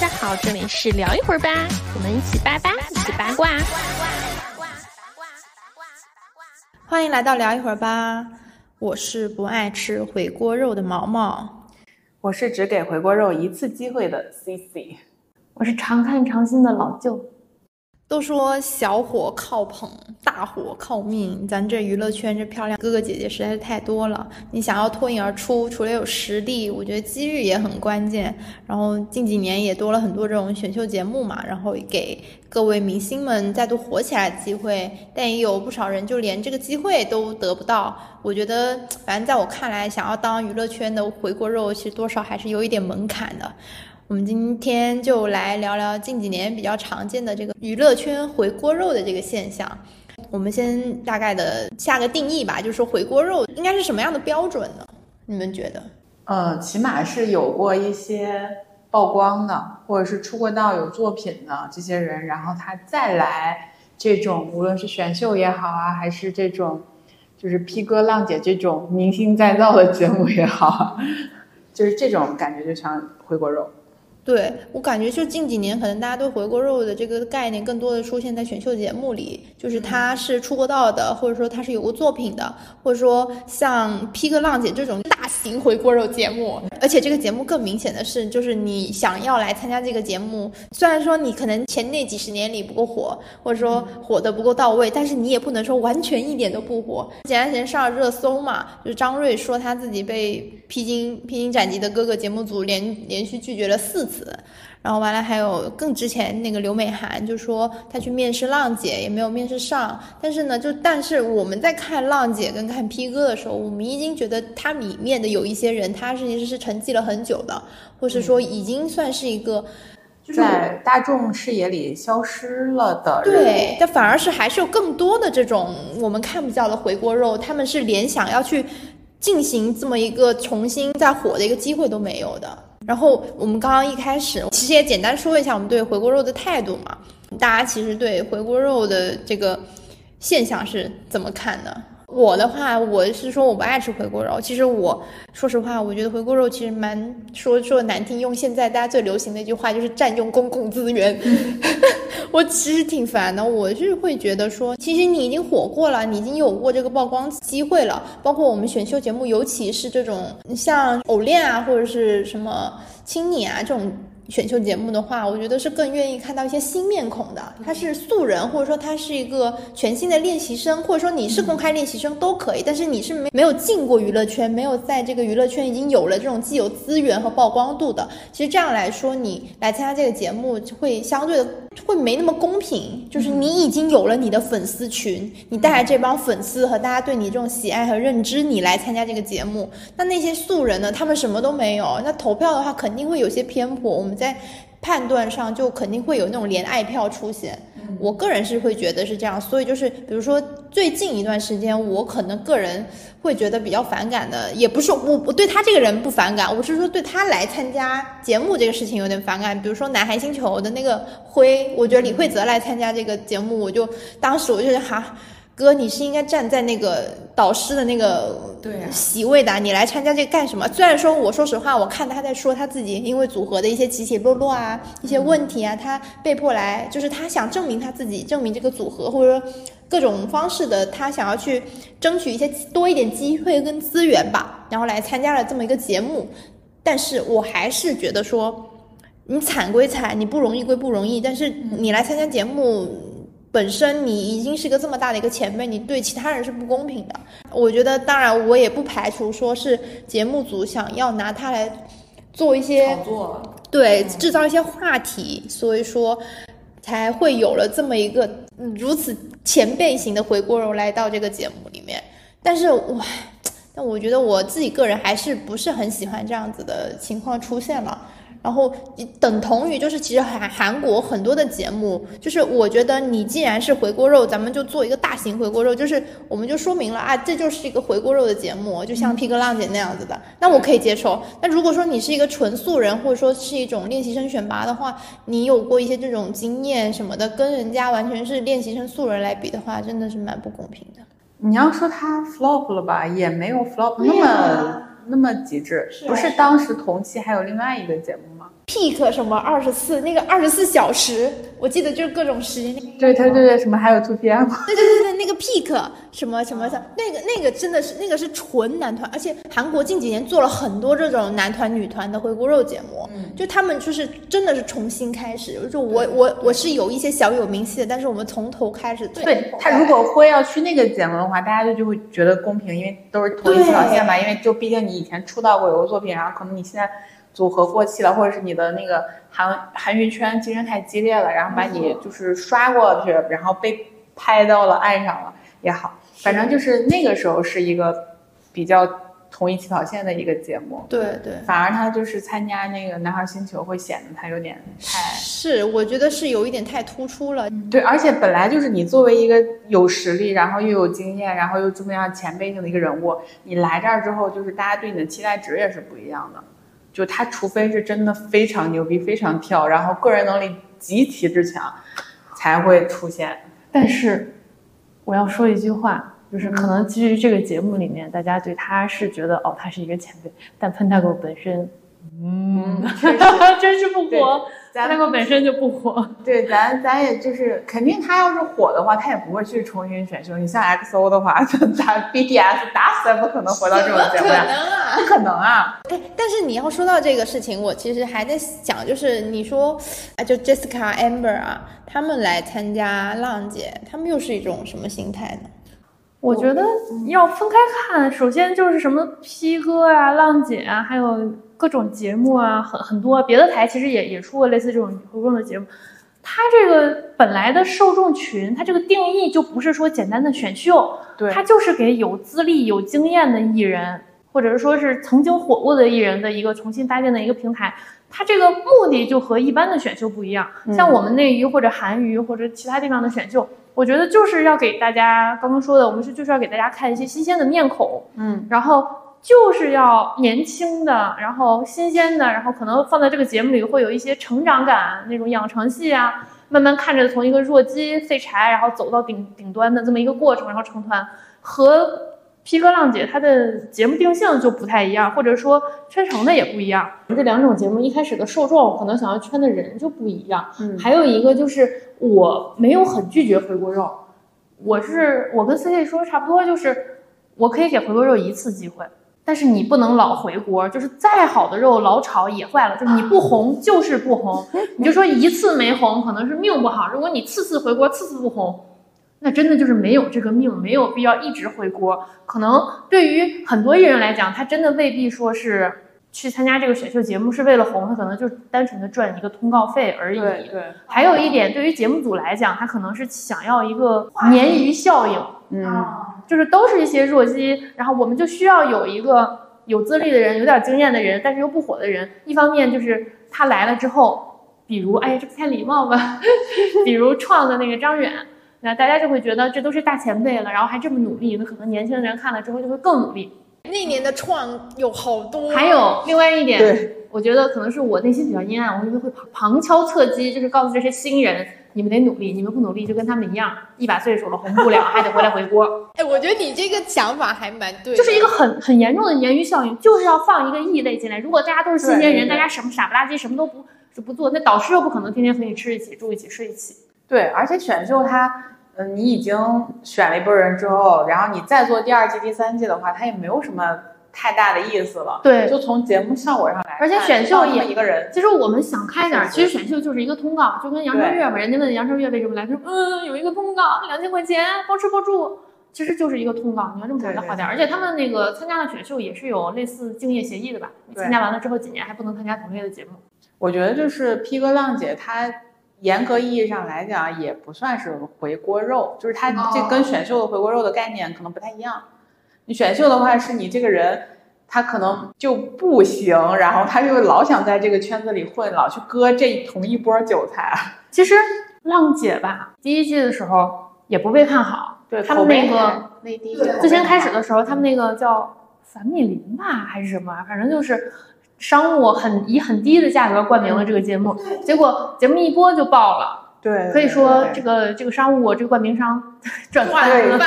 大家好，这里是聊一会儿吧，我们一起八八，一起八卦。欢迎来到聊一会儿吧，我是不爱吃回锅肉的毛毛，我是只给回锅肉一次机会的 CC，我是常看常新的老舅。都说小火靠捧，大火靠命。咱这娱乐圈这漂亮哥哥姐姐实在是太多了。你想要脱颖而出，除了有实力，我觉得机遇也很关键。然后近几年也多了很多这种选秀节目嘛，然后给各位明星们再度火起来的机会。但也有不少人就连这个机会都得不到。我觉得，反正在我看来，想要当娱乐圈的回锅肉，其实多少还是有一点门槛的。我们今天就来聊聊近几年比较常见的这个娱乐圈回锅肉的这个现象。我们先大概的下个定义吧，就是回锅肉应该是什么样的标准呢？你们觉得？呃，起码是有过一些曝光的，或者是出过道有作品的这些人，然后他再来这种，无论是选秀也好啊，还是这种就是 P 哥浪姐这种明星再造的节目也好，就是这种感觉就像回锅肉。对我感觉，就近几年，可能大家对回锅肉的这个概念，更多的出现在选秀节目里，就是他是出过道的，或者说他是有过作品的，或者说像披哥浪姐这种大型回锅肉节目。而且这个节目更明显的是，就是你想要来参加这个节目，虽然说你可能前那几十年里不够火，或者说火的不够到位，但是你也不能说完全一点都不火。前段时间上了热搜嘛，就是张睿说他自己被披荆披荆斩棘的哥哥节目组连连续拒绝了四次。然后完了，还有更之前那个刘美涵就说她去面试浪姐也没有面试上，但是呢，就但是我们在看浪姐跟看 P 哥的时候，我们已经觉得他里面的有一些人，他其实是沉寂了很久的，或是说已经算是一个在大众视野里消失了的。对，但反而是还是有更多的这种我们看不到的回锅肉，他们是连想要去进行这么一个重新再火的一个机会都没有的。然后我们刚刚一开始其实也简单说一下我们对回锅肉的态度嘛，大家其实对回锅肉的这个现象是怎么看的？我的话，我是说我不爱吃回锅肉。其实我说实话，我觉得回锅肉其实蛮说说难听，用现在大家最流行的一句话就是占用公共资源。我其实挺烦的，我是会觉得说，其实你已经火过了，你已经有过这个曝光机会了。包括我们选秀节目，尤其是这种像偶练啊，或者是什么青你啊这种。选秀节目的话，我觉得是更愿意看到一些新面孔的。他是素人，或者说他是一个全新的练习生，或者说你是公开练习生都可以。但是你是没没有进过娱乐圈，没有在这个娱乐圈已经有了这种既有资源和曝光度的。其实这样来说，你来参加这个节目会相对的会没那么公平。就是你已经有了你的粉丝群，你带着这帮粉丝和大家对你这种喜爱和认知，你来参加这个节目。那那些素人呢？他们什么都没有。那投票的话，肯定会有些偏颇。我们。在判断上就肯定会有那种连爱票出现，我个人是会觉得是这样，所以就是比如说最近一段时间，我可能个人会觉得比较反感的，也不是我我对他这个人不反感，我是说对他来参加节目这个事情有点反感。比如说南韩星球的那个辉，我觉得李慧泽来参加这个节目，我就当时我就哈。哥，你是应该站在那个导师的那个席位的，你来参加这个干什么？虽然说，我说实话，我看他在说他自己因为组合的一些起起落落啊，一些问题啊，他被迫来，就是他想证明他自己，证明这个组合，或者说各种方式的，他想要去争取一些多一点机会跟资源吧，然后来参加了这么一个节目。但是我还是觉得说，你惨归惨，你不容易归不容易，但是你来参加节目。本身你已经是个这么大的一个前辈，你对其他人是不公平的。我觉得，当然我也不排除说是节目组想要拿他来做一些炒作，对，制造一些话题，所以说才会有了这么一个如此前辈型的回锅肉来到这个节目里面。但是，哇，但我觉得我自己个人还是不是很喜欢这样子的情况出现了。然后等同于就是，其实韩韩国很多的节目，就是我觉得你既然是回锅肉，咱们就做一个大型回锅肉，就是我们就说明了啊，这就是一个回锅肉的节目，就像 P 哥浪姐那样子的，那我可以接受。那如果说你是一个纯素人，或者说是一种练习生选拔的话，你有过一些这种经验什么的，跟人家完全是练习生素人来比的话，真的是蛮不公平的。你要说他 flop 了吧，也没有 flop 那么。那么极致，不是当时同期还有另外一个节目吗？Peak 什么二十四，那个二十四小时，我记得就是各种时间。对对对对，什么还有 Two PM，对对对对，那个 peak 什么什么的，那个那个真的是那个是纯男团，而且韩国近几年做了很多这种男团女团的回锅肉节目，嗯就他们就是真的是重新开始，就我我我是有一些小有名气的，但是我们从头开始。对他如果会要去那个节目的话，大家就就会觉得公平，因为都是同一起跑线嘛。因为就毕竟你以前出道过有个作品，然后可能你现在组合过气了，或者是你的那个韩韩娱圈竞争太激烈了，然后把你就是刷过去，然后被拍到了岸上了也好，反正就是那个时候是一个比较同一起跑线的一个节目。对对，反而他就是参加那个男孩星球会显得他有点太是我觉得是有一点太突出了。对，而且本来就是你作为一个有实力，然后又有经验，然后又这么样前辈性的一个人物，你来这儿之后，就是大家对你的期待值也是不一样的。就他除非是真的非常牛逼、非常跳，然后个人能力极其之强，才会出现。但是我要说一句话，就是可能基于这个节目里面，大家对他是觉得哦，他是一个前辈，但潘大狗本身，嗯，真是不 火咱，Pentago 本身就不火。对，咱咱也就是肯定，他要是火的话，他也不会去重新选秀。你像 XO 的话，咱 BTS 打死也不可能回到这种节目呀，啊！不可能啊！哎，但是你要说到这个事情，我其实还在想，就是你说啊，就 Jessica、Amber 啊，他们来参加浪姐，他们又是一种什么心态呢？我觉得要分开看，首先就是什么 P 哥啊、浪姐啊，还有各种节目啊，很很多别的台其实也也出过类似这种活动的节目。它这个本来的受众群，它这个定义就不是说简单的选秀，对它就是给有资历、有经验的艺人，或者是说是曾经火过的艺人的一个重新搭建的一个平台。它这个目的就和一般的选秀不一样，像我们内娱或者韩娱或者其他地方的选秀，我觉得就是要给大家刚刚说的，我们是就是要给大家看一些新鲜的面孔，嗯，然后就是要年轻的，然后新鲜的，然后可能放在这个节目里会有一些成长感，那种养成系啊，慢慢看着从一个弱鸡废柴，然后走到顶顶端的这么一个过程，然后成团和。披哥浪姐她的节目定性就不太一样，或者说圈成的也不一样。这两种节目一开始的受众可能想要圈的人就不一样。嗯还有一个就是我没有很拒绝回锅肉，我是我跟 C C 说差不多，就是我可以给回锅肉一次机会，但是你不能老回锅，就是再好的肉老炒也坏了，就是你不红就是不红，你就说一次没红可能是命不好，如果你次次回锅次次不红。那真的就是没有这个命，没有必要一直回锅。可能对于很多艺人来讲，他真的未必说是去参加这个选秀节目是为了红，他可能就单纯的赚一个通告费而已。对对，还有一点，对于节目组来讲，他可能是想要一个鲶鱼效应，嗯，就是都是一些弱鸡，然后我们就需要有一个有资历的人，有点经验的人，但是又不火的人。一方面就是他来了之后，比如哎呀，这不太礼貌吧？比如创的那个张远。那大家就会觉得这都是大前辈了，然后还这么努力，那可能年轻人看了之后就会更努力。那年的创有好多，还有另外一点，我觉得可能是我内心比较阴暗，我觉得会旁旁敲侧击，就是告诉这些新人，你们得努力，你们不努力就跟他们一样，一把岁数了红不了，还得回来回锅。哎，我觉得你这个想法还蛮对，就是一个很很严重的鲶鱼效应，就是要放一个异类进来。如果大家都是新鲜人，大家什么傻不拉几，什么都不是不做，那导师又不可能天天和你吃一起、住一起、睡一起。对，而且选秀它，嗯，你已经选了一波人之后，然后你再做第二季、第三季的话，它也没有什么太大的意思了。对就从节目效果上来看，而且选秀也一个人，其实我们想开点儿，其实选秀就是一个通告，就跟杨超越嘛，人家问杨超越为什么来，他说嗯有一个通告，两千块钱包吃包住，其实就是一个通告。你要这么讲对对的话点儿，而且他们那个参加了选秀也是有类似竞业协议的吧？参加完了之后几年还不能参加同类的节目。我觉得就是 P 哥浪姐，她严格意义上来讲也不算是回锅肉，就是它这跟选秀的回锅肉的概念可能不太一样。你选秀的话，是你这个人。他可能就不行，然后他就老想在这个圈子里混，老去割这同一波韭菜。其实浪姐吧，第一季的时候也不被看好，对他们那个还内地最先开始的时候，他们那个叫樊米林吧，还是什么，反正就是商务很以很低的价格冠名了这个节目，结果节目一播就爆了。对，可以说这个这个商务这个冠名商赚翻对了。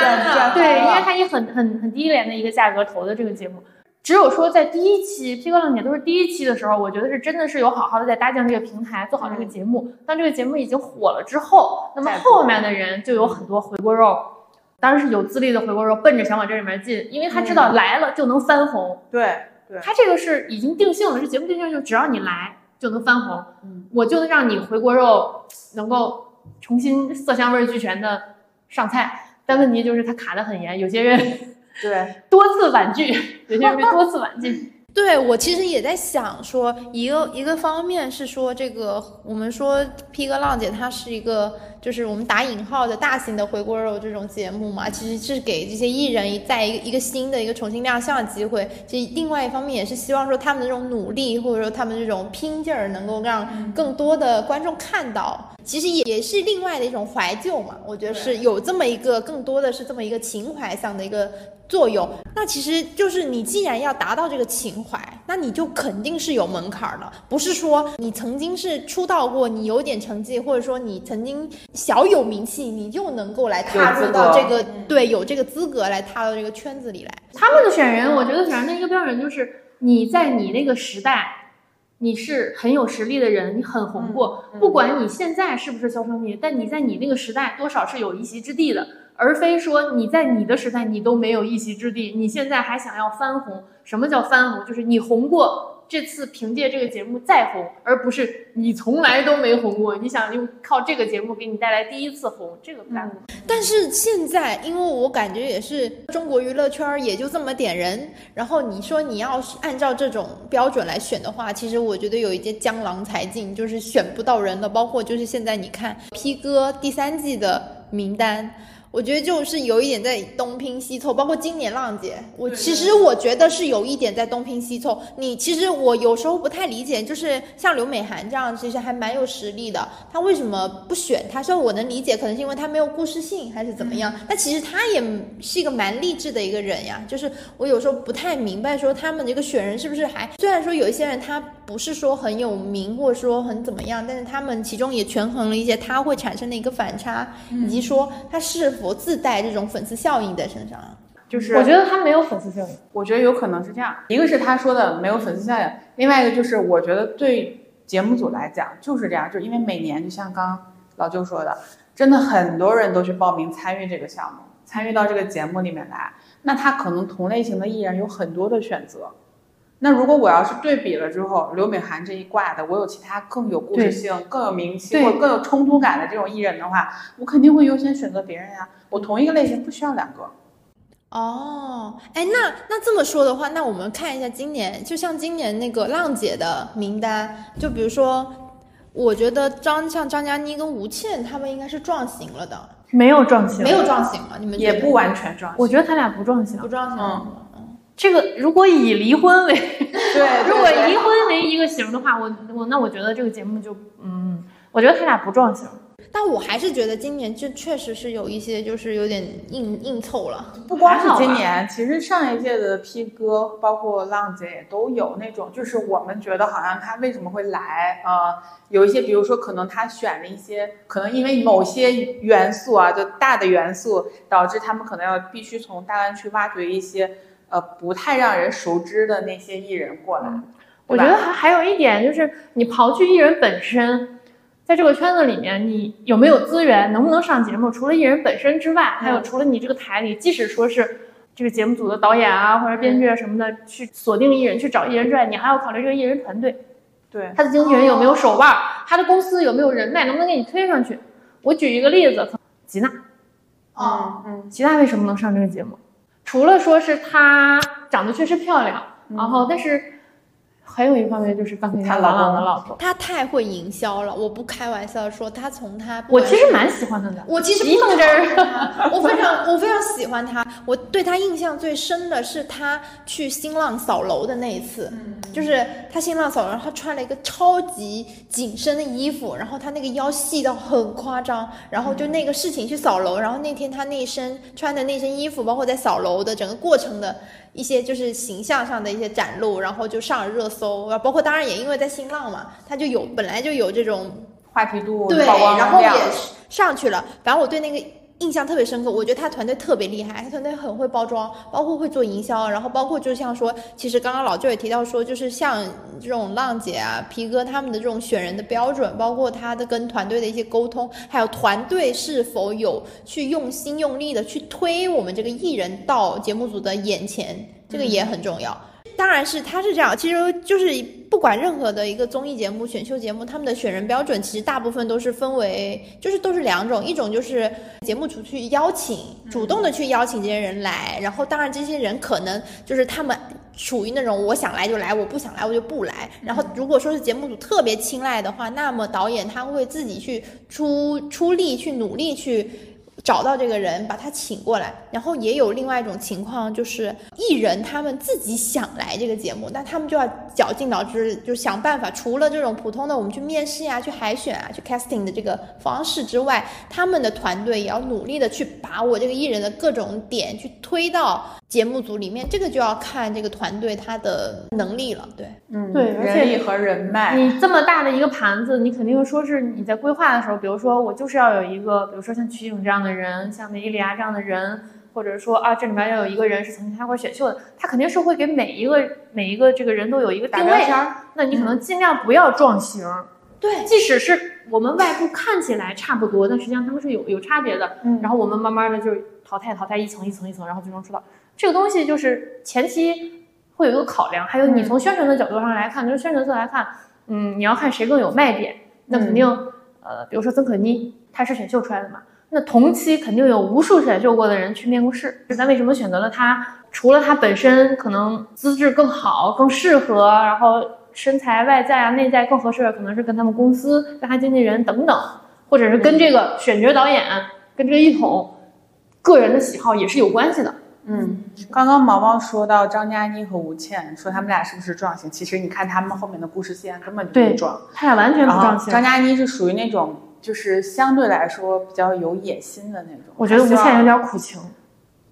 对，因为他以很很很低廉的一个价格投的这个节目，只有说在第一期《披哥浪姐》都是第一期的时候，我觉得是真的是有好好的在搭建这个平台，做好这个节目。当这个节目已经火了之后，那么后面的人就有很多回锅肉，当然是有资历的回锅肉，奔着想往这里面进，因为他知道来了就能翻红。对对，他这个是已经定性了，是节目定性，就只要你来就能翻红，嗯我就能让你回锅肉能够重新色香味俱全的上菜。但问题就是它卡得很严，有些人对，多次婉拒，有些人被 多次婉拒。对我其实也在想说，一个一个方面是说这个，我们说 P 哥浪姐她是一个，就是我们打引号的大型的回锅肉这种节目嘛，其实是给这些艺人在一个一个新的一个重新亮相的机会。其实另外一方面也是希望说他们的这种努力，或者说他们这种拼劲儿，能够让更多的观众看到。其实也也是另外的一种怀旧嘛，我觉得是有这么一个更多的是这么一个情怀上的一个作用。那其实就是你既然要达到这个情怀，那你就肯定是有门槛儿的，不是说你曾经是出道过，你有点成绩，或者说你曾经小有名气，你就能够来踏入到这个对有这个资格来踏到这个圈子里来。他们的选人，我觉得选人的一个标准就是你在你那个时代。你是很有实力的人，你很红过，不管你现在是不是销声匿迹，但你在你那个时代多少是有一席之地的，而非说你在你的时代你都没有一席之地，你现在还想要翻红。什么叫翻红？就是你红过，这次凭借这个节目再红，而不是你从来都没红过，你想用靠这个节目给你带来第一次红，这个不大可能。但是现在，因为我感觉也是中国娱乐圈儿也就这么点人，然后你说你要是按照这种标准来选的话，其实我觉得有一些江郎才尽，就是选不到人的。包括就是现在你看 P 哥第三季的名单。我觉得就是有一点在东拼西凑，包括今年浪姐，我其实我觉得是有一点在东拼西凑。你其实我有时候不太理解，就是像刘美涵这样，其实还蛮有实力的，她为什么不选她？虽然我能理解，可能是因为她没有故事性，还是怎么样。但其实她也是一个蛮励志的一个人呀。就是我有时候不太明白，说他们这个选人是不是还虽然说有一些人他不是说很有名，或者说很怎么样，但是他们其中也权衡了一些他会产生的一个反差，以及说他是否自带这种粉丝效应在身上。就是我觉得他没有粉丝效应。我觉得有可能是这样，一个是他说的没有粉丝效应，另外一个就是我觉得对节目组来讲就是这样，就是因为每年就像刚刚老舅说的，真的很多人都去报名参与这个项目，参与到这个节目里面来，那他可能同类型的艺人有很多的选择。那如果我要是对比了之后，刘美含这一挂的，我有其他更有故事性、更有名气或者更有冲突感的这种艺人的话，我肯定会优先选择别人呀。我同一个类型不需要两个。哦，哎，那那这么说的话，那我们看一下今年，就像今年那个浪姐的名单，就比如说，我觉得张像张嘉倪跟吴倩他们应该是撞型了的，没有撞型，没有撞型了？你们也不完全撞型。我觉得他俩不撞型不。撞型吗？这个如果以离婚为，对，如果离婚为一个型的话，我我那我觉得这个节目就嗯，我觉得他俩不撞型。但我还是觉得今年就确实是有一些就是有点硬硬凑了。不光是今年，其实上一届的 P 哥，包括浪姐也都有那种，就是我们觉得好像他为什么会来啊、呃有一些，比如说可能他选了一些，可能因为某些元素啊，就大的元素，导致他们可能要必须从大湾区挖掘一些呃不太让人熟知的那些艺人过来。我觉得还还有一点就是，你刨去艺人本身，在这个圈子里面，你有没有资源，能不能上节目，除了艺人本身之外，还有除了你这个台里，即使说是这个节目组的导演啊或者编剧啊什么的，去锁定艺人，去找艺人之外，你还要考虑这个艺人团队，对，他的经纪人有没有手腕，他的公司有没有人脉，能不能给你推上去。我举一个例子，吉娜，嗯嗯，吉娜为什么能上这个节目？除了说是她长得确实漂亮，然后但是还有一方面就是钢铁他老郎朗的老婆。他太会营销了，我不开玩笑说，他从他我其实蛮喜欢他的，我其实不凤汁儿。儿，我非常我非常喜欢他。我对他印象最深的是他去新浪扫楼的那一次，就是他新浪扫楼，他穿了一个超级紧身的衣服，然后他那个腰细到很夸张，然后就那个事情去扫楼，然后那天他那身穿的那身衣服，包括在扫楼的整个过程的。一些就是形象上的一些展露，然后就上了热搜，包括当然也因为在新浪嘛，他就有本来就有这种话题度、对，然后也上去了。反正我对那个印象特别深刻。我觉得他团队特别厉害，他团队很会包装，包括会做营销，然后包括就像说，其实刚刚老舅也提到说，就是像这种浪姐啊、皮哥他们的这种选人的标准，包括他的跟团队的一些沟通，还有团队是否有去用心用力的去推我们这个艺人到节目组的眼前，这个也很重要。当然是他是这样，其实就是不管任何的一个综艺节目、选秀节目，他们的选人标准其实大部分都是分为，就是都是两种，一种就是节目组去邀请，主动的去邀请这些人来，然后当然这些人可能就是他们属于那种我想来就来，我不想来我就不来。然后如果说是节目组特别青睐的话，那么导演他会自己去出出力去努力去。找到这个人，把他请过来，然后也有另外一种情况，就是艺人他们自己想来这个节目，那他们就要绞尽脑汁，就想办法。除了这种普通的我们去面试呀、去海选啊、去 casting 的这个方式之外，他们的团队也要努力的去把我这个艺人的各种点去推到节目组里面。这个就要看这个团队他的能力了。对，嗯，对而且人力和人脉，你这么大的一个盘子，你肯定说是你在规划的时候，比如说我就是要有一个，比如说像曲颖这样的人，像梅伊利亚这样的人，或者说啊这里面要有一个人是曾经参加过选秀的，他肯定是会给每一个每一个这个人都有一个定标签。那你可能尽量不要撞型，对，即使是我们外部看起来差不多，但实际上他们是有有差别的。嗯然后我们慢慢的就是淘汰淘汰一层一层一层，然后最终出道。这个东西就是前期会有一个考量，还有你嗯从宣传的角度上来看，就是宣传侧来看，嗯，你要看谁更有卖点，那肯定、呃，比如说曾可妮，她是选秀出来的嘛，那同期肯定有无数选秀过的人去面过试，咱为什么选择了他？除了他本身可能资质更好、更适合，然后身材、外在啊、内在更合适，可能是跟他们公司、跟他经纪人等等，或者是跟这个选角导演、跟这个一统个人的喜好也是有关系的。嗯，刚刚毛毛说到张嘉倪和吴倩，说他们俩是不是撞型？其实你看他们后面的故事线根本就对不撞。他俩完全不然撞型张。嘉倪是属于那种就是相对来说比较有野心的那种。我觉得吴倩有点苦情。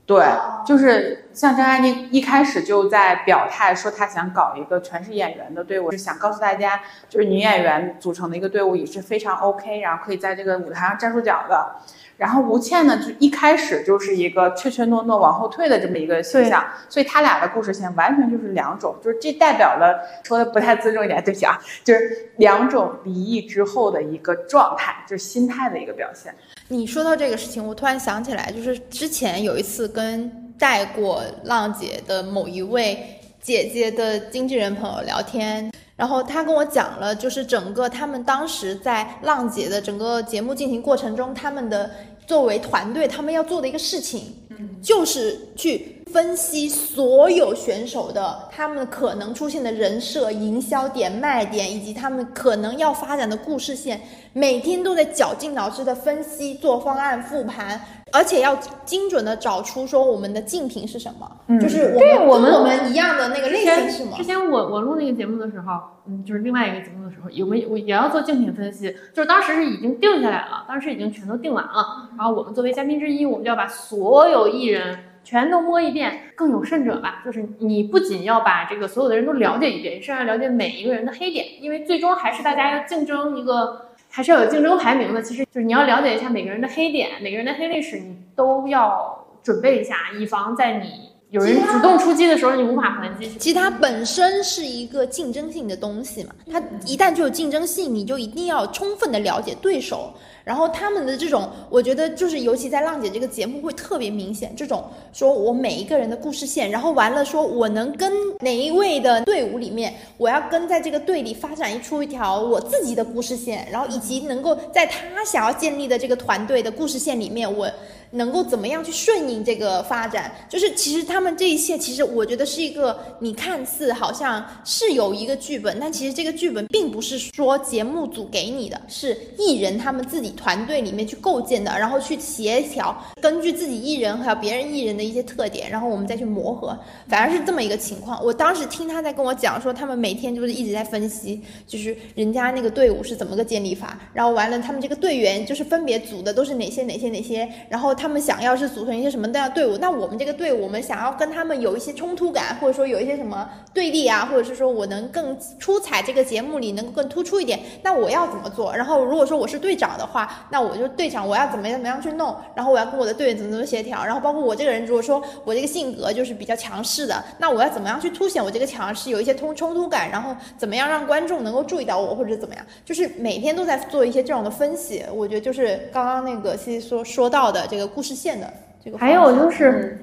对，就是像张嘉倪一开始就在表态说她想搞一个全是演员的队伍，是想告诉大家，就是女演员组成的一个队伍也是非常 OK，然后可以在这个舞台上站住脚的。然后吴倩呢，就一开始就是一个怯怯懦懦、往后退的这么一个形象，所以他俩的故事线完全就是两种，就是这代表了说的不太尊重一点，对不起啊，就是两种离异之后的一个状态，就是心态的一个表现。你说到这个事情，我突然想起来，就是之前有一次跟带过浪姐的某一位姐姐的经纪人朋友聊天，然后他跟我讲了，就是整个他们当时在浪姐的整个节目进行过程中，他们的作为团队，他们要做的一个事情，就是去分析所有选手的他们可能出现的人设、营销点、卖点，以及他们可能要发展的故事线，每天都在绞尽脑汁的分析、做方案、复盘，而且要精准的找出说我们的竞品是什么，就是我们对我们跟我们一样的那个类型是什么之。前我我录那个节目的时候，嗯，就是另外一个节目的时候，有没有我也要做竞品分析，就是当时是已经定下来了，当时已经全都定完了，然后我们作为嘉宾之一，我们就要把所有艺人全都摸一遍。更有甚者吧，就是你不仅要把这个所有的人都了解一遍，你是要了解每一个人的黑点，因为最终还是大家要竞争一个。还是要有竞争排名的，其实就是你要了解一下每个人的黑点，每个人的黑历史，你都要准备一下，以防在你有人主动出击的时候，你无法还击。其实它本身是一个竞争性的东西嘛，它一旦就有竞争性，你就一定要充分的了解对手，然后他们的这种，我觉得就是尤其在浪姐这个节目会特别明显，这种说我每一个人的故事线，然后完了说我能跟哪一位的队伍里面，我要跟在这个队里发展一出一条我自己的故事线，然后以及能够在他想要建立的这个团队的故事线里面，我能够怎么样去顺应这个发展？就是其实他们这一切，其实我觉得是一个你看似好像是有一个剧本，但其实这个剧本并不是说节目组给你的，是艺人他们自己团队里面去构建的，然后去协调，根据自己艺人还有别人艺人的一些特点，然后我们再去磨合，反而是这么一个情况。我当时听他在跟我讲说，他们每天就是一直在分析，就是人家那个队伍是怎么个建立法，然后完了他们这个队员就是分别组的都是哪些哪些哪些，然后他们想要是组成一些什么样的队伍，那我们这个队伍，我们想要跟他们有一些冲突感，或者说有一些什么对立啊，或者是说我能更出彩，这个节目里能够更突出一点，那我要怎么做？然后如果说我是队长的话，那我就队长我要怎么样怎么样去弄，然后我要跟我的队员怎么怎么协调，然后包括我这个人，如果说我这个性格就是比较强势的，那我要怎么样去凸显我这个强势，有一些冲冲突感，然后怎么样让观众能够注意到我，或者怎么样，就是每天都在做一些这种的分析。我觉得就是刚刚那个西西说说到的这个故事线的这个还，有就是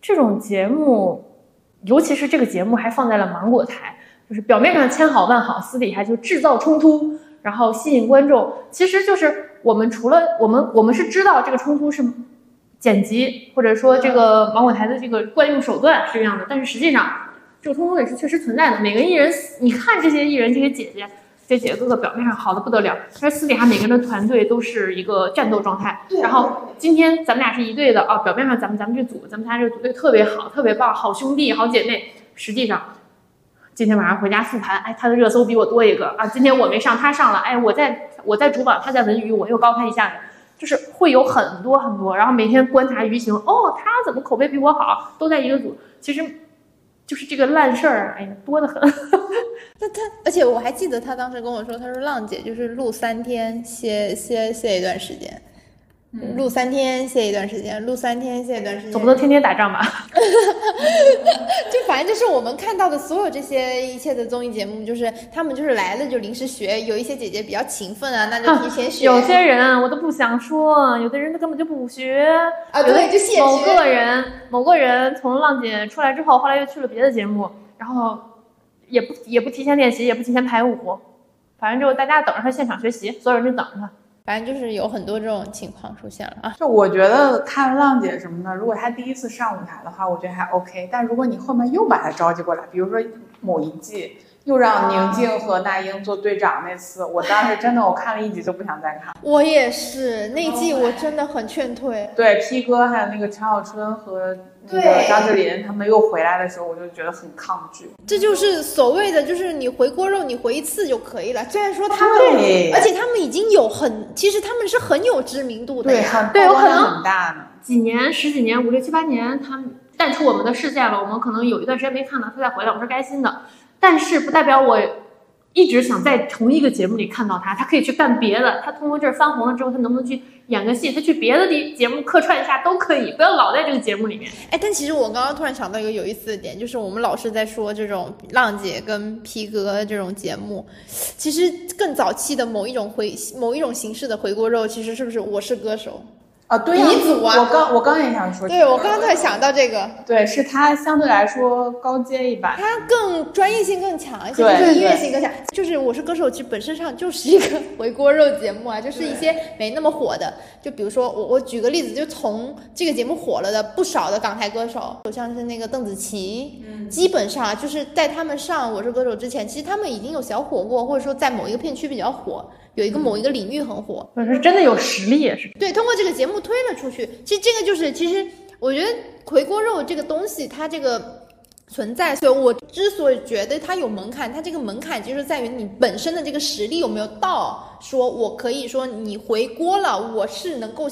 这种节目，尤其是这个节目还放在了芒果台，就是表面上千好万好，私底下就制造冲突，然后吸引观众。其实就是我们除了我们我们是知道这个冲突是剪辑或者说这个芒果台的这个惯用手段是这样的，但是实际上这个冲突也是确实存在的。每个艺人，你看这些艺人这些姐姐。这姐姐哥哥表面上好的不得了，但是私底下每个人的团队都是一个战斗状态。然后今天咱们俩是一队的啊，表面上咱们咱们这组咱们仨这个组队特别好，特别棒，好兄弟好姐妹。实际上，今天晚上回家复盘，哎，他的热搜比我多一个啊，今天我没上，他上了，哎，我在我在主榜，他在文娱，我又高他一下子，就是会有很多很多。然后每天观察舆情，哦，他怎么口碑比我好，都在一个组，其实就是这个烂事儿，哎呀，多得很。那他，而且我还记得他当时跟我说，他说浪姐就是录三天歇歇歇一段时间，录三天歇一段时间，录三天歇一段时间，总不能天天打仗吧？就反正就是我们看到的所有这些一切的综艺节目，就是他们就是来了就临时学，有一些姐姐比较勤奋啊，那就提前学。有些人我都不想说，有的人他根本就不学啊，对，就现。某个人，某个人从浪姐出来之后，后来又去了别的节目，然后。也不也不提前练习，也不提前排舞，反正就大家等着他现场学习，所有人就等着他。反正就是有很多这种情况出现了啊。就我觉得看浪姐什么的，如果她第一次上舞台的话，我觉得还 OK。但如果你后面又把她召集过来，比如说某一季又让宁静和那英做队长那次，我当时真的我看了一集就不想再看。我也是，那季我真的很劝退。对，P 哥还有那个陈小春和。那个张智霖他们又回来的时候，我就觉得很抗拒。这就是所谓的，就是你回锅肉，你回一次就可以了。虽然说他们，而且他们已经有很，其实他们是很有知名度的，对，对，有可能很大呢。几年、十几年、五六七八年，他们淡出我们的视线了。我们可能有一段时间没看到他再回来，我们是开心的。但是不代表我。一直想在同一个节目里看到他，他可以去干别的。他通过这儿翻红了之后，他能不能去演个戏？他去别的地节目客串一下都可以，不要老在这个节目里面。哎，但其实我刚刚突然想到一个有意思的点，就是我们老是在说这种浪姐跟皮哥这种节目，其实更早期的某一种回某一种形式的回锅肉，其实是不是《我是歌手》？啊，对鼻祖啊！我刚我刚也想说，对我刚刚才想到这个，对，是他相对来说高阶一版，他更专业性更强一些，对，音乐性更强。就是我是歌手，其实本身上就是一个 回锅肉节目啊，就是一些没那么火的，就比如说我我举个例子，就从这个节目火了的不少的港台歌手，像是那个邓紫棋，嗯，基本上就是在他们上我是歌手之前，其实他们已经有小火过，或者说在某一个片区比较火。有一个某一个领域很火，是真的有实力也是。对，通过这个节目推了出去。其实这个就是，其实我觉得回锅肉这个东西，它这个存在，所以我之所以觉得它有门槛，它这个门槛就是在于你本身的这个实力有没有到，说我可以说你回锅了，我是能够。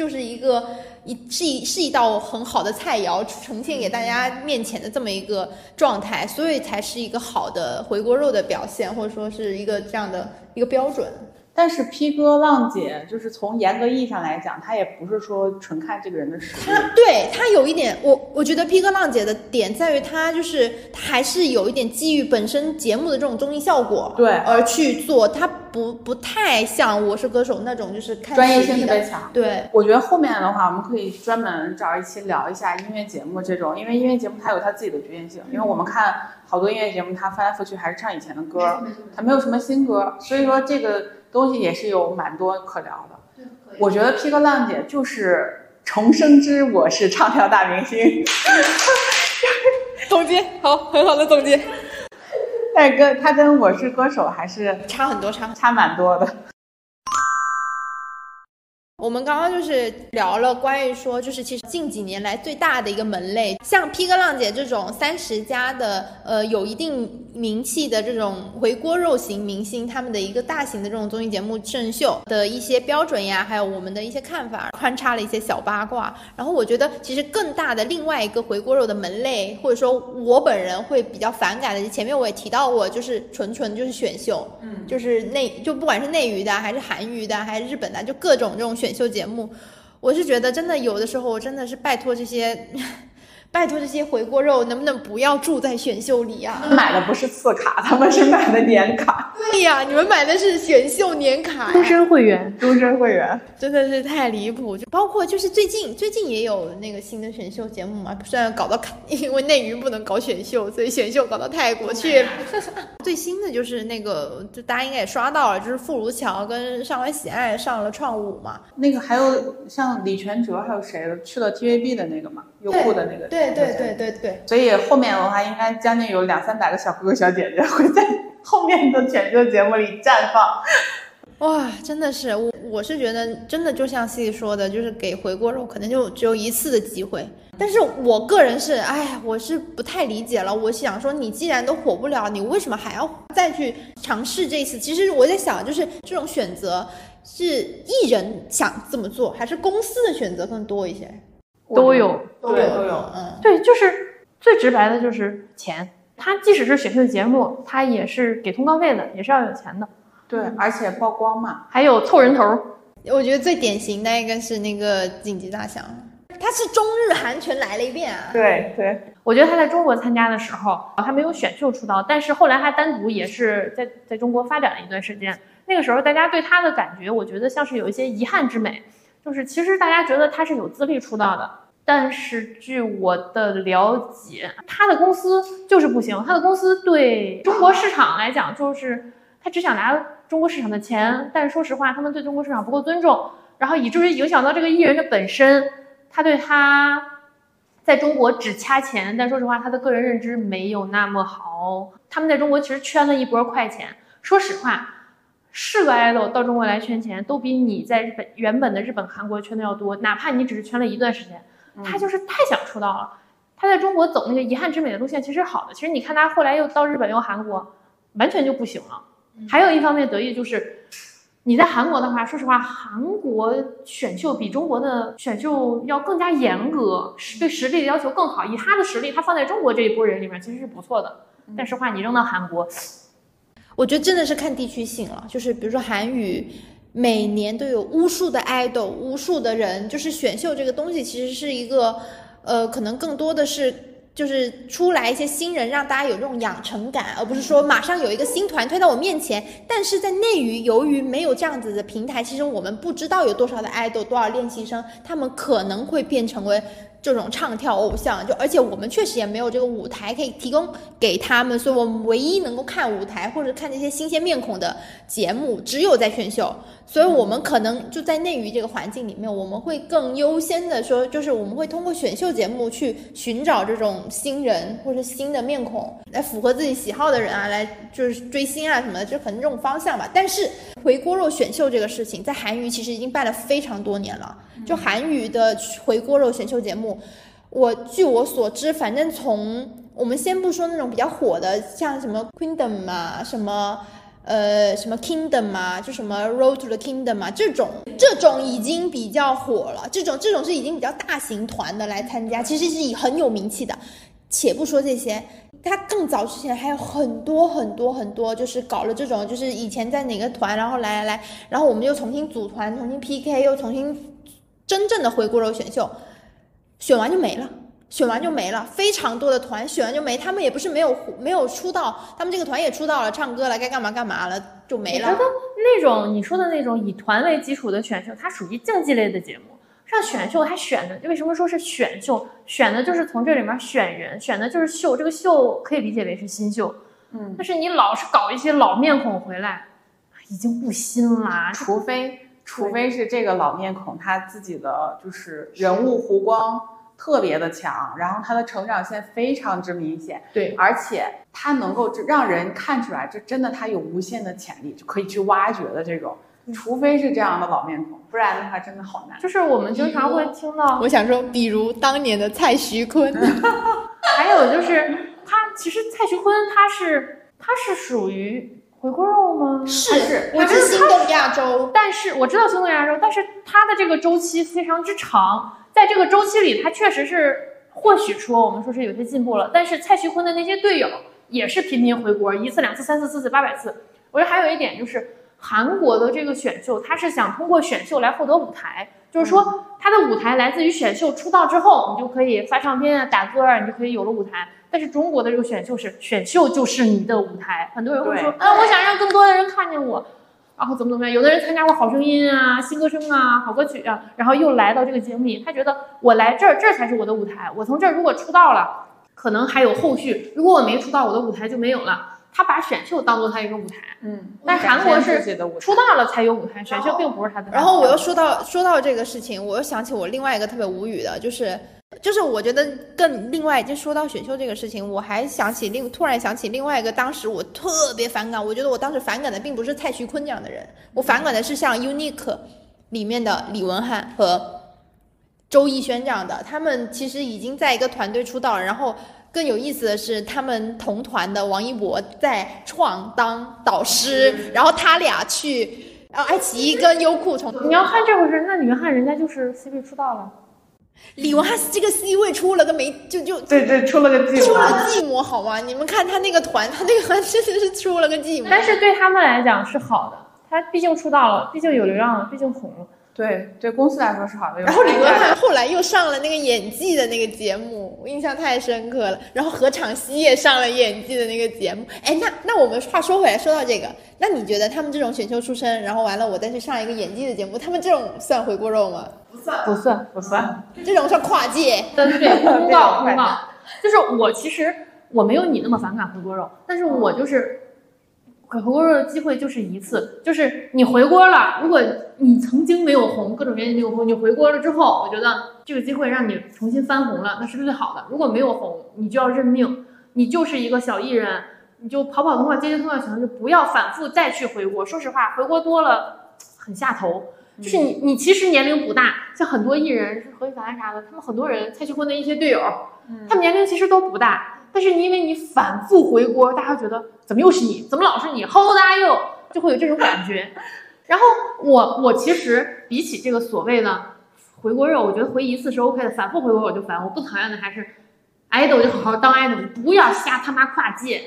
就是一个一是一是一道很好的菜肴呈现给大家面前的这么一个状态，所以才是一个好的回锅肉的表现，或者说是一个这样的一个标准。但是 P 哥浪姐就是从严格意义上来讲，他也不是说纯看这个人的实力。他对他有一点，我我觉得 P 哥浪姐的点在于他就是他还是有一点基于本身节目的这种综艺效果对而去做，他不不太像我是歌手那种就是看专业性特别强。对，我觉得后面的话我们可以专门找一期聊一下音乐节目这种，因为音乐节目它有它自己的局限性，因为我们看好多音乐节目，它翻来覆去还是唱以前的歌，它没有什么新歌，所以说这个。东西也是有蛮多可聊的，我觉得 P 哥浪姐就是重生之我是唱跳大明星，总结好，很好的总结。但跟他跟我是歌手还是差很多，差差蛮多的。我们刚刚就是聊了关于说，就是其实近几年来最大的一个门类，像 P 哥浪姐这种三十加的，呃，有一定名气的这种回锅肉型明星，他们的一个大型的这种综艺节目胜秀的一些标准呀，还有我们的一些看法，穿插了一些小八卦。然后我觉得，其实更大的另外一个回锅肉的门类，或者说我本人会比较反感的，前面我也提到过，就是纯纯就是选秀，嗯，就是内就不管是内娱的，还是韩娱的，还是日本的，就各种这种选。选秀节目，我是觉得真的有的时候，我真的是拜托这些。拜托这些回锅肉能不能不要住在选秀里啊？买的不是次卡，他们是买的年卡。对呀，你们买的是选秀年卡，终身会员，终身会员，真的是太离谱。就包括就是最近最近也有那个新的选秀节目嘛，虽然搞到因为内娱不能搞选秀，所以选秀搞到泰国去。最新的就是那个，就大家应该也刷到了，就是傅如乔跟上官喜爱上了创五嘛。那个还有像李全哲，还有谁去了 TVB 的那个嘛，优酷的那个。对对对对对，所以后面的话，应该将近有两三百个小哥哥小姐姐会在 后面的选秀节目里绽放。哇，真的是我，我是觉得真的就像 C 说的，就是给回锅肉可能就只有一次的机会。但是我个人是，哎，我是不太理解了。我想说，你既然都火不了，你为什么还要再去尝试这一次？其实我在想，就是这种选择是艺人想这么做，还是公司的选择更多一些？都有，都有，都有，嗯，对，就是最直白的就是钱。他即使是选秀节目，他也是给通告费的，也是要有钱的。对，而且曝光嘛，还有凑人头。我觉得最典型的应该是那个晋级大奖，他是中日韩全来了一遍啊。对对，我觉得他在中国参加的时候，他没有选秀出道，但是后来他单独也是在在中国发展了一段时间。那个时候大家对他的感觉，我觉得像是有一些遗憾之美。就是其实大家觉得他是有资历出道的，但是据我的了解，他的公司就是不行。他的公司对中国市场来讲，就是他只想拿中国市场的钱，但是说实话，他们对中国市场不够尊重，然后以至于影响到这个艺人的本身。他对他在中国只掐钱，但说实话，他的个人认知没有那么好。他们在中国其实圈了一波快钱。说实话。是个 idol 到中国来圈钱，都比你在日本原本的日本、韩国圈的要多。哪怕你只是圈了一段时间，他就是太想出道了。他在中国走那个遗憾之美的路线其实好的。其实你看他后来又到日本又韩国，完全就不行了。还有一方面得益就是你在韩国的话，说实话，韩国选秀比中国的选秀要更加严格，对实力的要求更好。以他的实力，他放在中国这一波人里面其实是不错的。但实话，你扔到韩国。我觉得真的是看地区性了，就是比如说韩语，每年都有无数的 idol，无数的人，就是选秀这个东西其实是一个，呃，可能更多的是就是出来一些新人，让大家有这种养成感，而不是说马上有一个新团推到我面前。但是在内娱，由于没有这样子的平台，其实我们不知道有多少的 idol，多少练习生，他们可能会变成为。这种唱跳偶像，就而且我们确实也没有这个舞台可以提供给他们，所以我们唯一能够看舞台或者看这些新鲜面孔的节目，只有在选秀。所以我们可能就在内娱这个环境里面，我们会更优先的说，就是我们会通过选秀节目去寻找这种新人或者新的面孔，来符合自己喜好的人啊，来就是追星啊什么的，就可能这种方向吧。但是回锅肉选秀这个事情，在韩娱其实已经办了非常多年了。就韩娱的回锅肉选秀节目，我据我所知，反正从我们先不说那种比较火的，像什么 Queendom 嘛，什么。呃，什么 Kingdom 嘛，就什么 Road to the Kingdom 嘛，这种这种已经比较火了，这种这种是已经比较大型团的来参加，其实是以很有名气的。且不说这些，他更早之前还有很多很多很多，就是搞了这种，就是以前在哪个团，然后来来来，然后我们又重新组团，重新 PK，又重新真正的回锅肉选秀，选完就没了。选完就没了，非常多的团选完就没，他们也不是没有没有出道，他们这个团也出道了，唱歌了，该干嘛干嘛了，就没了。我觉得那种你说的那种以团为基础的选秀，它属于竞技类的节目。上选秀，它选的为什么说是选秀？选的就是从这里面选人，选的就是秀。这个秀可以理解为是新秀，嗯。但是你老是搞一些老面孔回来，已经不新啦。除非除非是这个老面孔他自己的就是人物弧光。特别的强，然后他的成长线非常之明显，对，而且他能够就让人看出来，这真的他有无限的潜力，就可以去挖掘的这种，除非是这样的老面孔，不然的话真的好难。就是我们经常会听到，我想说，比如当年的蔡徐坤，还有就是他其实蔡徐坤他是他是属于回锅肉吗？是，我觉得是心动亚洲，但是我知道心动亚洲，但是它的这个周期非常之长，在这个周期里，它确实是或许说我们说是有些进步了，但是蔡徐坤的那些队友也是频频回国，一次、两次、三次、四次、八百次。我觉得还有一点就是韩国的这个选秀，他是想通过选秀来获得舞台，就是说他的舞台来自于选秀，出道之后你就可以发唱片啊、打歌啊，你就可以有了舞台。但是中国的这个选秀是选秀就是你的舞台，很多人会说，啊，我想让更多的人看见我。然后怎么怎么样？有的人参加过《好声音》啊、新歌声啊、好歌曲啊，然后又来到这个节目里，他觉得我来这儿，这儿才是我的舞台。我从这儿如果出道了，可能还有后续；如果我没出道，我的舞台就没有了。他把选秀当做他一个舞台，嗯，但是韩国是出道了才有舞台，选秀并不是他的。然后我又说到说到这个事情，我又想起我另外一个特别无语的，就是就是我觉得更另外就说到选秀这个事情，我还想起另突然想起另外一个，当时我特别反感，我觉得我当时反感的并不是蔡徐坤这样的人，我反感的是像 Unique 里面的李文翰和周艺轩这样的，他们其实已经在一个团队出道了，然后。更有意思的是，他们同团的王一博在创当导师，然后他俩去，然后爱奇艺跟优酷同。你要看这回事，那李元翰人家就是 CP 出道了，李文翰这个 C 位出了个没就就对对，出了个寂寞出了寞。寂寞好吗？你们看他那个团，他那个团真的是出了个寂寞。但是对他们来讲是好的，他毕竟出道了，毕竟有流量了，毕竟红了。对对，公司来说是好的。然后李文文翰后来又上了那个演技的那个节目，我印象太深刻了。然后何昶希也上了演技的那个节目。哎，那那我们话说回来，说到这个，那你觉得他们这种选秀出身，然后完了我再去上一个演技的节目，他们这种算回锅肉吗？不算，不算，不算 这种算跨界。对对，公告快公告，就是我其实我没有你那么反感回锅肉，但是我就是回锅肉的机会就是一次，就是你回锅了，如果你曾经没有红，各种原因没有红，你回锅了之后，我觉得这个机会让你重新翻红了，那是最好的。如果没有红，你就要认命，你就是一个小艺人，你就跑跑通告、接接通告行，就不要反复再去回锅。说实话，回锅多了很下头。就是你，你其实年龄不大，像很多艺人是何羽凡啥的，他们很多人蔡徐坤的一些队友，他们年龄其实都不大，但是因为你反复回锅，大家觉得怎么又是你，怎么老是你，How old are you？就会有这种感觉。然后我我其实比起这个所谓的回锅肉，我觉得回一次是 OK 的，反复回锅我就烦。我不讨厌的还是 idol 就好好当 idol，不要瞎他妈跨界，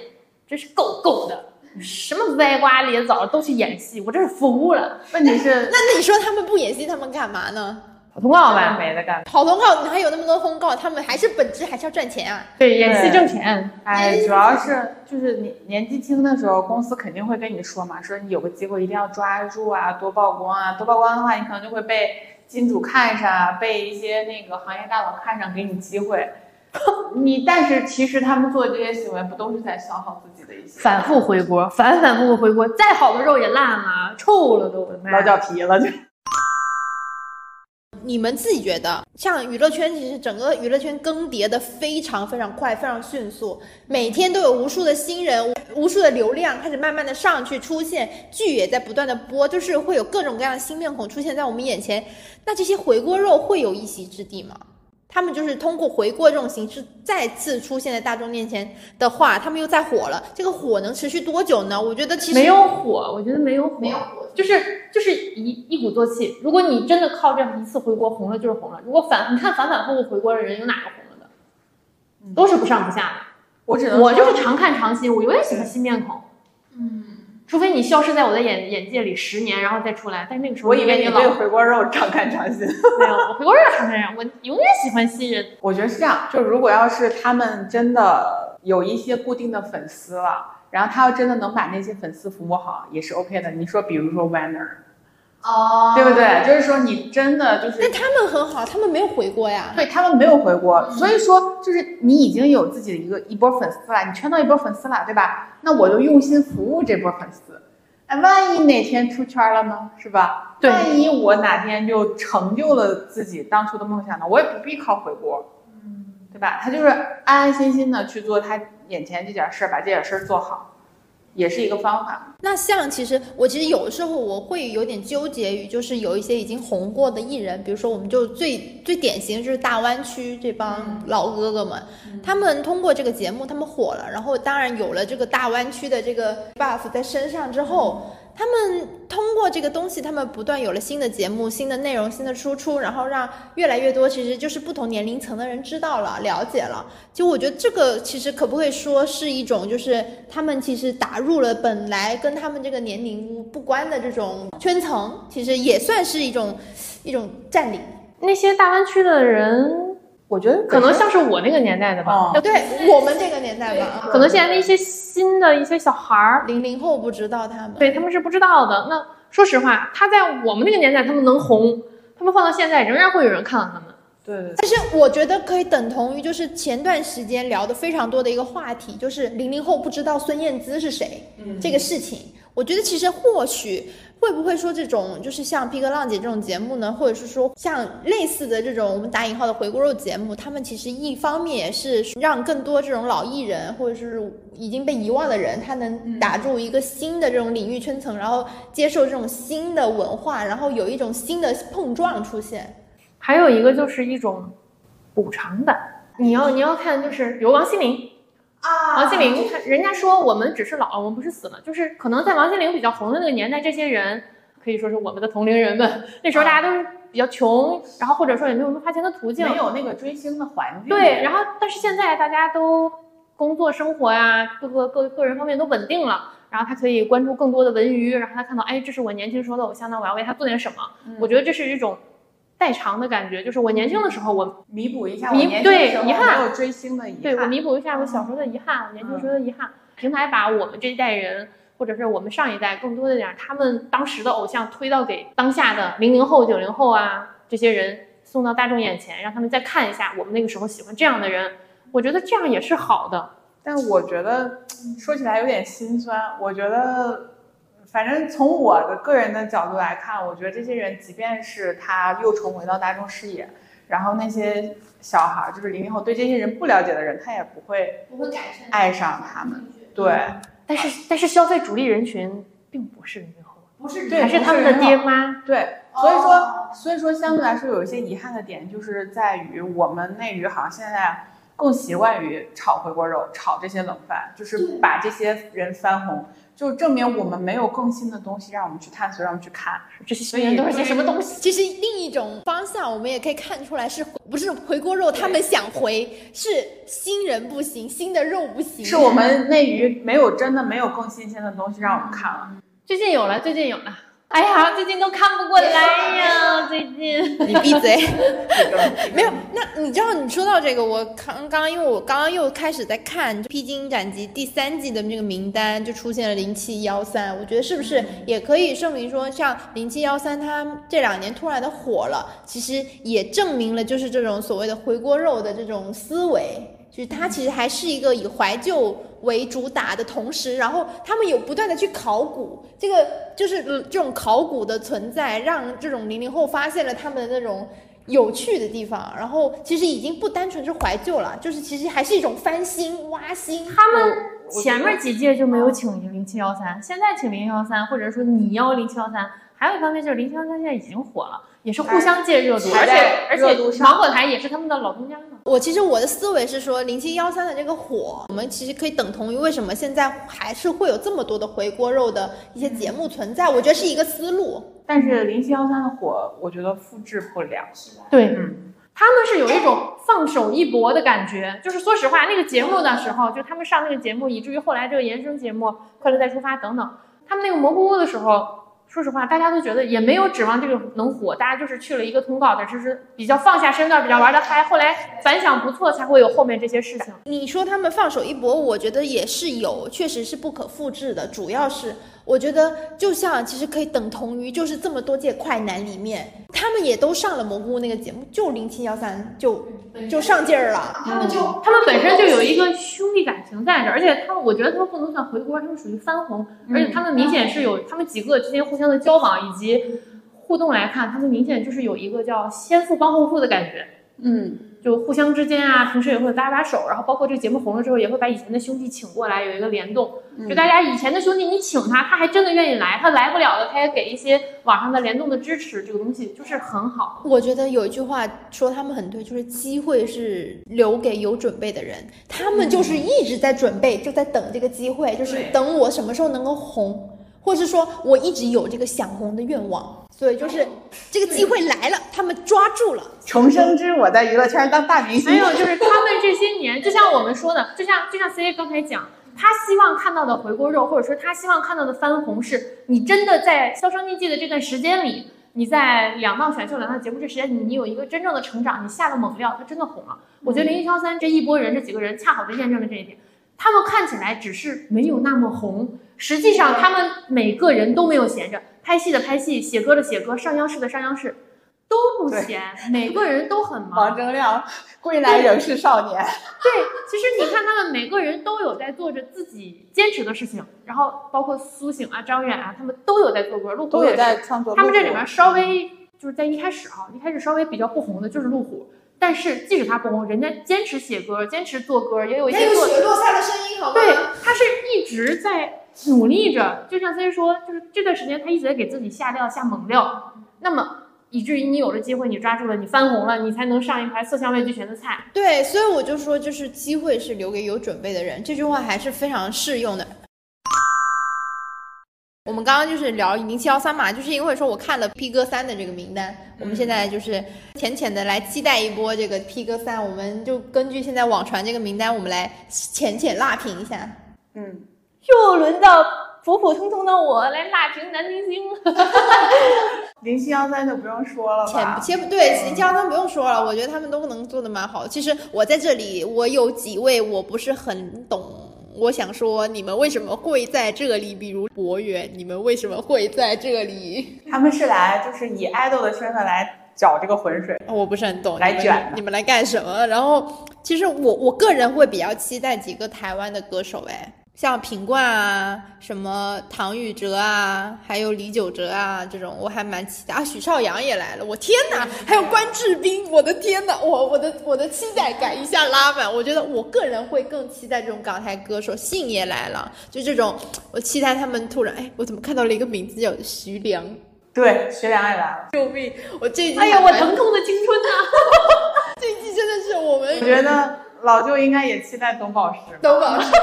真是够够的。什么歪瓜裂枣都去演戏，我真是服了。问题是那那你说他们不演戏，他们干嘛呢？跑通告办呗，没得干。跑通告哪有那么多通告？他们还是本质还是要赚钱啊。对，演戏挣钱。哎，主要是就是年年纪轻的时候，公司肯定会跟你说嘛，说你有个机会一定要抓住啊，多曝光啊，多曝光的话，你可能就会被金主看上啊，被一些那个行业大佬看上，给你机会。你但是其实他们做这些行为，不都是在消耗自己的一些 反复回锅，反反复复回锅，再好的肉也烂了，臭了都。老脚皮了就。你们自己觉得，像娱乐圈，其实整个娱乐圈更迭的非常非常快，非常迅速，每天都有无数的新人，无数的流量开始慢慢的上去出现，剧也在不断的播，就是会有各种各样的新面孔出现在我们眼前。那这些回锅肉会有一席之地吗？他们就是通过回锅这种形式再次出现在大众面前的话，他们又再火了。这个火能持续多久呢？我觉得其实没有火，我觉得没有火，没有火，就是就是一一鼓作气。如果你真的靠这样一次回锅红了，就是红了。如果反你看反反复复回锅的人，有哪个红了的？都是不上不下的。我只能我就是常看常新，我永远喜欢新面孔。嗯，除非你消失在我的眼眼界里十年，然后再出来，但是那个时候我以为你对回锅肉常看常新。没有，我回锅肉常看人，我永远喜欢新人。我觉得是这样，就如果要是他们真的有一些固定的粉丝了，然后他要真的能把那些粉丝服务好，也是 OK 的。你说，比如说 Winner，哦对不对？就是说你真的就是但他们很好，他们没有回锅呀。对他们没有回锅，所以说就是你已经有自己的一个一波粉丝了，你圈到一波粉丝了，对吧？那我就用心服务这波粉丝。哎，万一哪天出圈了呢，是吧？对万一我哪天就成就了自己当初的梦想呢，我也不必靠回国，嗯，对吧？他就是安安心心的去做他眼前这点事儿，把这点事儿做好。也是一个方法。那像其实我其实有的时候我会有点纠结于，就是有一些已经红过的艺人，比如说我们就最最典型的就是大湾区这帮老哥哥们，他们通过这个节目他们火了，然后当然有了这个大湾区的这个 buff 在身上之后。他们通过这个东西，他们不断有了新的节目、新的内容、新的输出，然后让越来越多，其实就是不同年龄层的人知道了、了解了。就我觉得这个其实可不可以说是一种，就是他们其实打入了本来跟他们这个年龄不关的这种圈层，其实也算是一种一种占领。那些大湾区的人。我觉得可能像是我那个年代的吧，对我们这个年代吧，可能现在那些新的一些小孩儿，零零后不知道他们，对他们是不知道的。那说实话，他在我们那个年代他们能红，他们放到现在仍然会有人看到他们。对对。但是我觉得可以等同于就是前段时间聊的非常多的一个话题，就是零零后不知道孙燕姿是谁这个事情。我觉得其实或许。会不会说这种就是像《皮革浪姐》这种节目呢，或者是说像类似的这种我们打引号的回锅肉节目，他们其实一方面也是让更多这种老艺人或者是已经被遗忘的人，他能打入一个新的这种领域圈层，然后接受这种新的文化，然后有一种新的碰撞出现。还有一个就是一种补偿感，你要你要看就是比如王心凌。啊，王心凌，人家说我们只是老了，我们不是死了，就是可能在王心凌比较红的那个年代，这些人可以说是我们的同龄人们。那时候大家都是比较穷，然后或者说也没有什么花钱的途径，没有那个追星的环境。对，然后但是现在大家都工作生活呀，各个各个人方面都稳定了，然后他可以关注更多的文娱，然后他看到，哎，这是我年轻时候的偶像，那我要为他做点什么。我觉得这是一种。代偿的感觉，就是我年轻的时候，我弥补一下弥对遗憾没有追星的遗憾，对我弥补一下我小时候的遗憾，我年轻时候的遗憾。平台把我们这一代人，或者是我们上一代更多的点他们当时的偶像推到给当下的零零后、九零后啊这些人送到大众眼前，让他们再看一下我们那个时候喜欢这样的人，我觉得这样也是好的。但我觉得 说起来有点心酸，我觉得。反正从我的个人的角度来看，我觉得这些人，即便是他又重回到大众视野，然后那些小孩，就是零零后，对这些人不了解的人，他也不会不会爱上他们。对，但是但是消费主力人群并不是零零后，不是，还是他们的爹妈。对，所以说所以说相对来说有一些遗憾的点，就是在于我们内娱好像现在更习惯于炒回锅肉，炒这些冷饭，就是把这些人翻红。就证明我们没有更新的东西让我们去探索，让我们去看这些新人都是些什么东西。其实另一种方向，我们也可以看出来，是不是回锅肉？他们想回，是新人不行，新的肉不行。是我们内娱没有真的没有更新鲜的东西让我们看了。最近有了，最近有了。哎呀，最近都看不过来呀！最近你闭嘴，没有。那你知道你说到这个，我刚刚因为我刚刚又开始在看《披荆斩棘》第三季的这个名单，就出现了零七幺三。我觉得是不是也可以证明说，像零七幺三，它这两年突然的火了，其实也证明了就是这种所谓的回锅肉的这种思维。就是它其实还是一个以怀旧为主打的同时，然后他们有不断的去考古，这个就是这种考古的存在，让这种零零后发现了他们的那种有趣的地方，然后其实已经不单纯是怀旧了，就是其实还是一种翻新挖新。他们前面几届就没有请零七幺三，现在请零幺三，或者说你要零七幺三，还有一方面就是零七幺三现在已经火了。也是互相借热度，而且而且芒果台也是他们的老东家嘛。我其实我的思维是说，零七幺三的这个火，我们其实可以等同于为什么现在还是会有这么多的回锅肉的一些节目存在？我觉得是一个思路。但是零七幺三的火，我觉得复制不了。对，他们是有一种放手一搏的感觉。就是说实话，那个节目的时候，就他们上那个节目，以至于后来这个延伸节目《快乐再出发》等等，他们那个蘑菇屋的时候。说实话，大家都觉得也没有指望这个能火，大家就是去了一个通告的，就是比较放下身段，比较玩的嗨。后来反响不错，才会有后面这些事情。你说他们放手一搏，我觉得也是有，确实是不可复制的。主要是我觉得，就像其实可以等同于，就是这么多届快男里面，他们也都上了蘑菇那个节目，就零七幺三就就上劲儿了。他们就他们本身就有一个兄弟感情在这，而且他们我觉得他们不能算回锅，他们属于翻红，而且他们明显是有他们几个之间互相。的交往以及互动来看，他们明显就是有一个叫先富帮后富的感觉。嗯，就互相之间啊，平时也会搭把手，然后包括这个节目红了之后，也会把以前的兄弟请过来，有一个联动。就大家以前的兄弟，你请他，他还真的愿意来；他来不了的，他也给一些网上的联动的支持。这个东西就是很好。我觉得有一句话说他们很对，就是机会是留给有准备的人。他们就是一直在准备，就在等这个机会，就是等我什么时候能够红，或是说我一直有这个想红的愿望。所以就是这个机会来了，他们抓住了。重生之我在娱乐圈当大明星。还有就是他们这些年，就像我们说的，就像就像 C A 刚才讲，他希望看到的回锅肉，或者说他希望看到的翻红，是你真的在销声匿迹的这段时间里，你在两档选秀、两档节目这时间，你你有一个真正的成长，你下了猛料，他真的红了。我觉得零一挑三这一波人，这几个人恰好就验证了这一点。他们看起来只是没有那么红，实际上他们每个人都没有闲着。拍戏的拍戏，写歌的写歌，上央视的上央视，都不闲，每个人都很忙。王铮亮，归来仍是少年。对，其实你看他们每个人都有在做着自己坚持的事情，然后包括苏醒啊、张远啊，他们都有在做歌，陆虎都有在创作。他们这里面稍微就是在一开始啊，一开始稍微比较不红的就是路虎，但是即使他不红，人家坚持写歌，坚持做歌，也有一些做。雪落下的声音，好吗？对，他是一直在。努力着，就像 C 说，就是这段时间他一直在给自己下料、下猛料，那么以至于你有了机会，你抓住了，你翻红了，你才能上一盘色香味俱全的菜。对，所以我就说，就是机会是留给有准备的人，这句话还是非常适用的。我们刚刚就是聊零七幺三嘛，就是因为说我看了 P 哥三的这个名单，我们现在就是浅浅的来期待一波这个 P 哥三，我们就根据现在网传这个名单，我们来浅浅辣评一下。嗯。又轮到普普通通的我来辣评男明星，零七幺三就不用说了吧？切不对，零七幺三不用说了，我觉得他们都能做的蛮好。其实我在这里，我有几位我不是很懂，我想说你们为什么会在这里？比如博远，你们为什么会在这里？他们是来就是以爱豆的身份来搅这个浑水，我不是很懂。来卷，你们来干什么？然后其实我我个人会比较期待几个台湾的歌手，哎。像品冠啊，什么唐禹哲啊，还有李玖哲啊，这种我还蛮期待啊。许绍洋也来了，我天哪！还有关智斌，我的天哪！我我的我的期待感一下拉满。我觉得我个人会更期待这种港台歌手，信也来了，就这种，我期待他们突然，哎，我怎么看到了一个名字叫徐良？对，徐良也来了，救命！我这一季，哎呀，我疼痛的青春呐！这一季真的是我们，我觉得。老舅应该也期待董宝石，董宝石。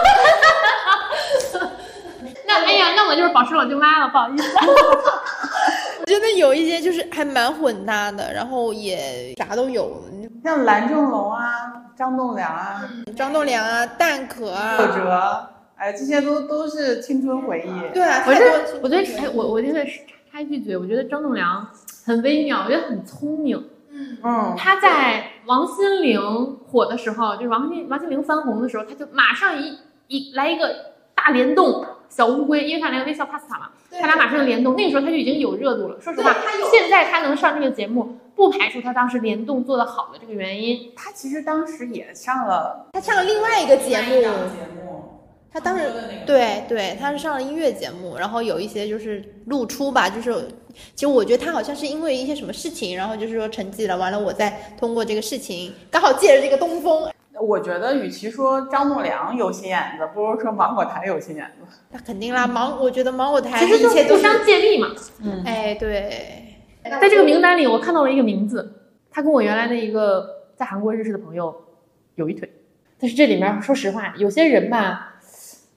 那哎呀，那我就是宝石老舅妈了，不好意思。我觉得有一些就是还蛮混搭的，然后也啥都有，像蓝正龙啊、张栋梁啊、张栋梁啊、蛋壳啊、葛哲，哎，这些都都是青春回忆。对啊，我觉得，我觉得，哎，我我觉得插一句嘴，我觉得张栋梁很微妙，我觉得很聪明。嗯，他在王心凌火的时候，就是王心王心凌翻红的时候，他就马上一一来一个大联动小乌龟，因为他连微笑 pasta 嘛，他俩马上联动，那个时候他就已经有热度了。说实话，现在他能上这个节目，不排除他当时联动做的好的这个原因。他其实当时也上了，他上了另外一个节目。他当时对对，他是上了音乐节目，然后有一些就是露出吧，就是其实我觉得他好像是因为一些什么事情，然后就是说沉寂了，完了我再通过这个事情，刚好借着这个东风。我觉得与其说张栋梁有心眼子，不如说芒果台有心眼子。那肯定啦，芒我觉得芒果台其实就互相借力嘛。嗯，哎对，在这个名单里，我看到了一个名字，他跟我原来的一个在韩国认识的朋友有一腿，但是这里面说实话，有些人吧。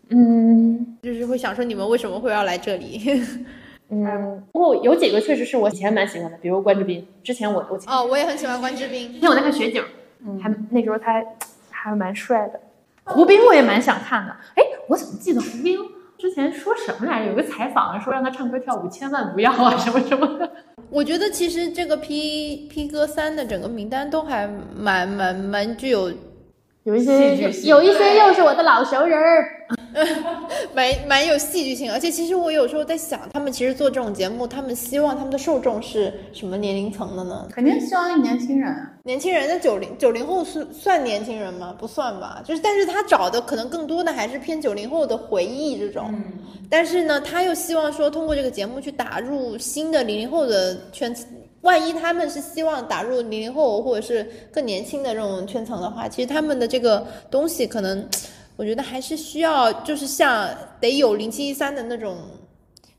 嗯，就是会想说你们为什么会要来这里？嗯，不过有几个确实是我以前蛮喜欢的，比如关之斌。之前我我哦，我也很喜欢关之斌。之前我在看雪景，嗯还那时候他还蛮帅的。胡兵我也蛮想看的。哎，我怎么记得胡兵之前说什么来着？有个采访说让他唱歌跳舞千万不要啊，什么什么的。我觉得其实这个 P P 哥三的整个名单都还蛮蛮蛮具有。有一些，有一些又是我的老熟人儿，蛮蛮有戏剧性。而且其实我有时候在想，他们其实做这种节目，他们希望他们的受众是什么年龄层的呢？肯定希望年轻人啊。年轻人，那九零九零后是算年轻人吗？不算吧。就是，但是他找的可能更多的还是偏九零后的回忆这种。但是呢，他又希望说通过这个节目去打入新的零零后的圈子。万一他们是希望打入零零后或者是更年轻的这种圈层的话，其实他们的这个东西可能，我觉得还是需要就是像得有零七一三的那种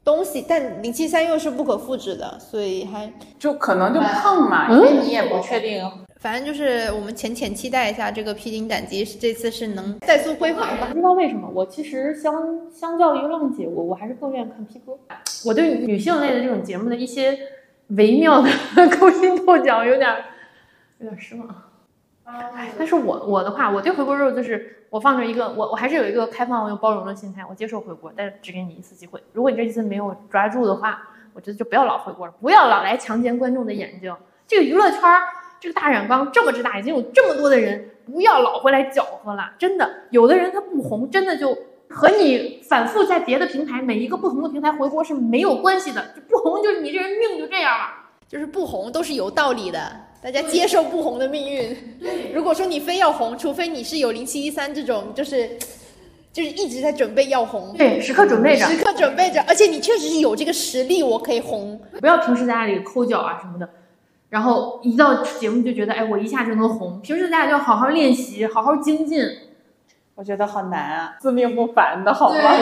东西，但零七三又是不可复制的，所以还就可能就碰嘛，因为你也不确定。反正就是我们浅浅期待一下这个披荆斩棘，这次是能再次辉煌吧。不知道为什么，我其实相相较于浪姐，我我还是更愿意看 P 哥。我对女性类的这种节目的一些微妙的 勾心斗角有点有点失望。哎，但是我我的话，我对回锅肉就是我放着一个，我我还是有一个开放又包容的心态，我接受回锅，但是只给你一次机会。如果你这一次没有抓住的话，我觉得就不要老回锅了，不要老来强奸观众的眼睛。这个娱乐圈。这个大染缸这么之大，已经有这么多的人，不要老回来搅和了。真的，有的人他不红，真的就和你反复在别的平台每一个不同的平台回锅是没有关系的。就不红，就是你这人命就这样了。就是不红都是有道理的，大家接受不红的命运。如果说你非要红，除非你是有零七一三这种，就是就是一直在准备要红，对，时刻准备着，时刻准备着，而且你确实是有这个实力，我可以红。不要平时在家里抠脚啊什么的。然后一到节目就觉得，哎，我一下就能红。平时大家就好好练习，好好精进。我觉得好难啊，自命不凡的好吗？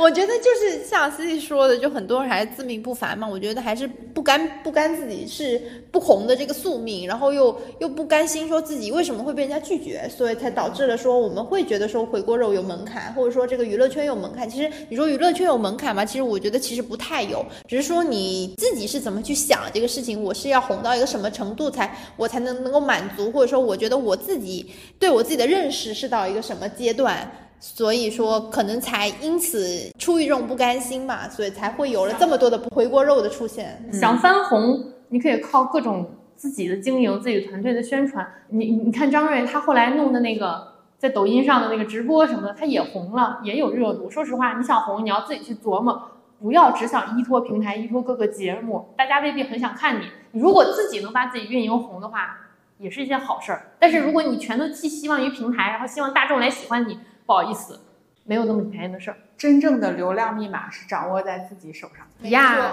我觉得就是像思琪说的，就很多人还自命不凡嘛。我觉得还是不甘不甘自己是不红的这个宿命，然后又又不甘心说自己为什么会被人家拒绝，所以才导致了说我们会觉得说回锅肉有门槛，或者说这个娱乐圈有门槛。其实你说娱乐圈有门槛吗？其实我觉得其实不太有，只是说你自己是怎么去想这个事情。我是要红到一个什么程度才我才能能够满足，或者说我觉得我自己对我自己的认识是到一个什么阶段。所以说，可能才因此出于这种不甘心嘛，所以才会有了这么多的回锅肉的出现。想翻红，你可以靠各种自己的经营、自己团队的宣传。你你看张瑞，他后来弄的那个在抖音上的那个直播什么的，他也红了，也有热度。说实话，你想红，你要自己去琢磨，不要只想依托平台、依托各个节目，大家未必很想看你。你如果自己能把自己运营红的话，也是一件好事儿。但是如果你全都寄希望于平台，然后希望大众来喜欢你。不好意思，没有那么便宜的事儿。真正的流量密码是掌握在自己手上。呀。